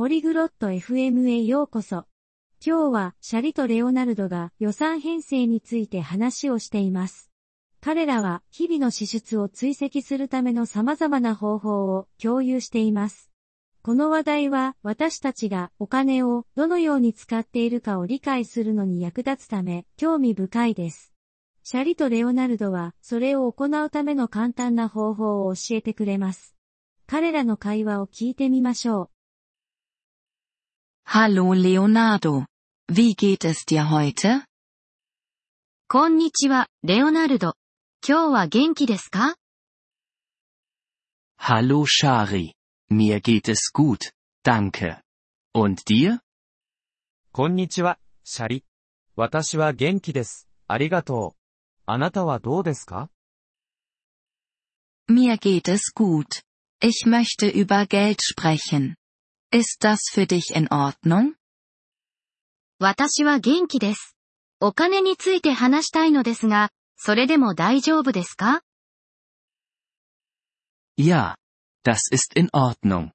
ポリグロット FM へようこそ。今日はシャリとレオナルドが予算編成について話をしています。彼らは日々の支出を追跡するための様々な方法を共有しています。この話題は私たちがお金をどのように使っているかを理解するのに役立つため興味深いです。シャリとレオナルドはそれを行うための簡単な方法を教えてくれます。彼らの会話を聞いてみましょう。Hallo Leonardo. Wie geht es dir heute? こんにちは、レオナルド。今日は元気ですか Hallo Shari. Mir geht es gut, danke. Und dir? こんにちは、シャリ。私は元気です。ありがとう。あなたはどうですか Mir geht es gut. Ich möchte über Geld sprechen. Ist das für dich in Ordnung? 私は元気です。お金について話したいのですが、それでも大丈夫ですか Ja. Das ist in Ordnung.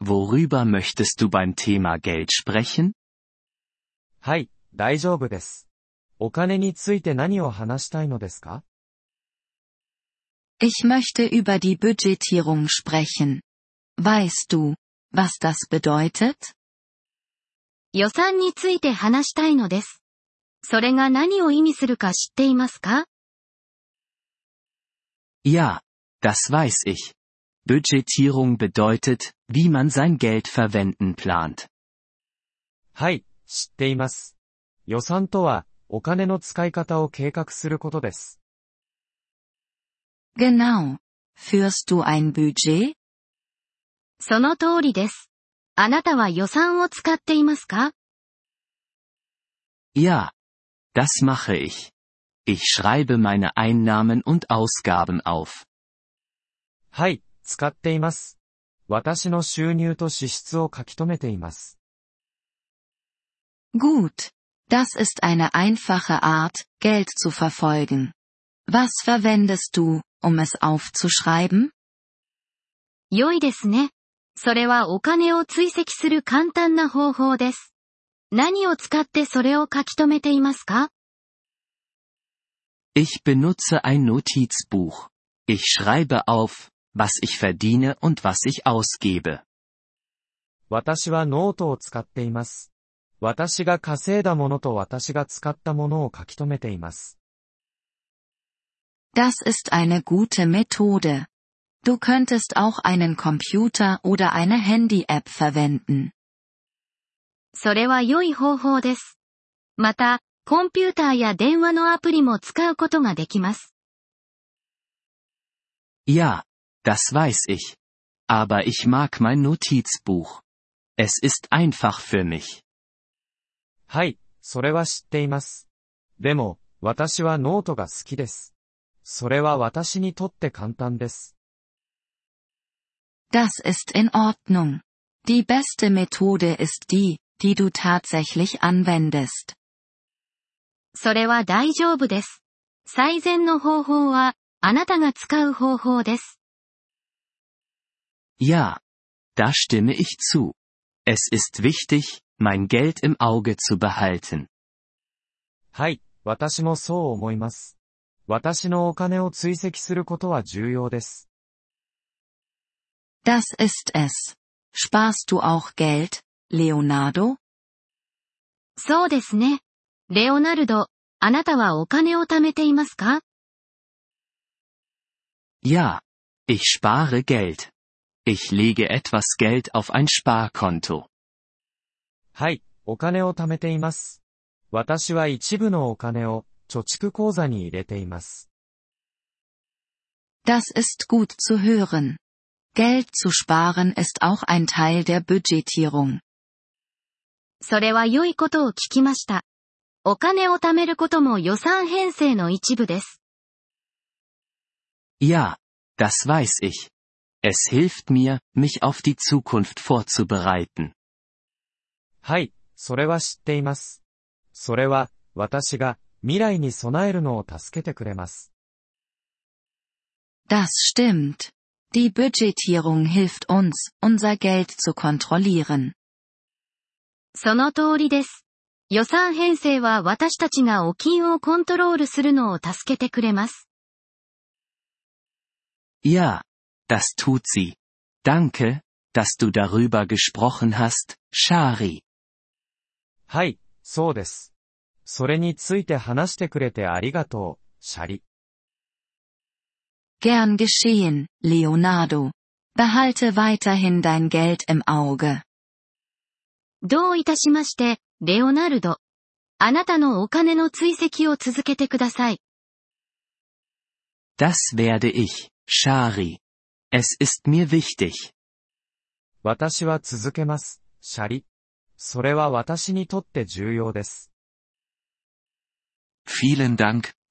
Worüber möchtest du beim Thema Geld sprechen? はい、大丈夫です。お金について何を話したいのですか Ich möchte über die Budgetierung sprechen. Weißt du, was das bedeutet? 予算について話したいのです。それが何を意味するか知っていますか Ja. Das weiß ich. Budgetierung bedeutet, wie man sein Geld verwenden plant. はい、知っています。予算とは、お金の使い方を計画することです。 Genau. Führst du ein Budget? その通りです。あなたは予算を使っていますか Ja. Das mache ich. Ich schreibe meine Einnahmen und Ausgaben auf. はい、使っています。私の収入と支出を書き留めています。 Gut. Das ist eine einfache Art, Geld zu verfolgen. Was verwendest du, um es aufzuschreiben? 良いですね。 それはお金を追跡する簡単な方法です。何を使ってそれを書き留めていますか Ich benutze ein Notizbuch. Ich schreibe auf, was ich verdiene und was ich ausgebe. 私はノートを使っています。私が稼いだものと私が使ったものを書き留めています。Das ist eine gute Methode. Du könntest auch einen Computer oder eine Handy-App verwenden. それは良い方法です。また、コンピューターや電話のアプリも使うことができます。Ja, das weiß ich. Aber ich mag mein Notizbuch. Es ist einfach für mich. はい、それは知っています。でも、私はノートが好きです。それは私にとって簡単です。Das ist in Ordnung. Die beste Methode ist die, die du tatsächlich anwendest. それは大丈夫です。最善の方法は、あなたが使う方法です。 Ja. Da stimme ich zu. Es ist wichtig, mein Geld im Auge zu behalten. はい、私もそう思います。私のお金を追跡することは重要です。 Das ist es. Sparst du auch Geld, Leonardo? そうですね。レオナルド、あなたはお金を貯めていますか Ja. Ich spare Geld. Ich lege etwas Geld auf ein Sparkonto. はい、お金を貯めています。私は一部のお金を貯蓄口座に入れています。 Das ist gut zu hören. Geld zu sparen ist auch ein Teil der Budgetierung. それは良いことを聞きました。お金を貯めることも予算編成の一部です。Ja. Das weiß ich. Es hilft mir, mich auf die Zukunft vorzubereiten. はい、それは知っています。それは、私が、未来に備えるのを助けてくれます。Das stimmt. Die Budgetierung hilft uns, unser Geld zu kontrollieren. その通りです。予算編成は私たちがお金をコントロールするのを助けてくれます。 Ja, das tut sie. Danke, dass du darüber gesprochen hast, Shari. はい、そうです。それについて話してくれてありがとう、シャリ。 Gern geschehen, Leonardo. Behalte weiterhin dein Geld im Auge. どういたしまして、レオナルド。あなたのお金の追跡を続けてください。 Das werde ich, Shari. Es ist mir wichtig. 私は続けます、シャリ。それは私にとって重要です。 Vielen Dank,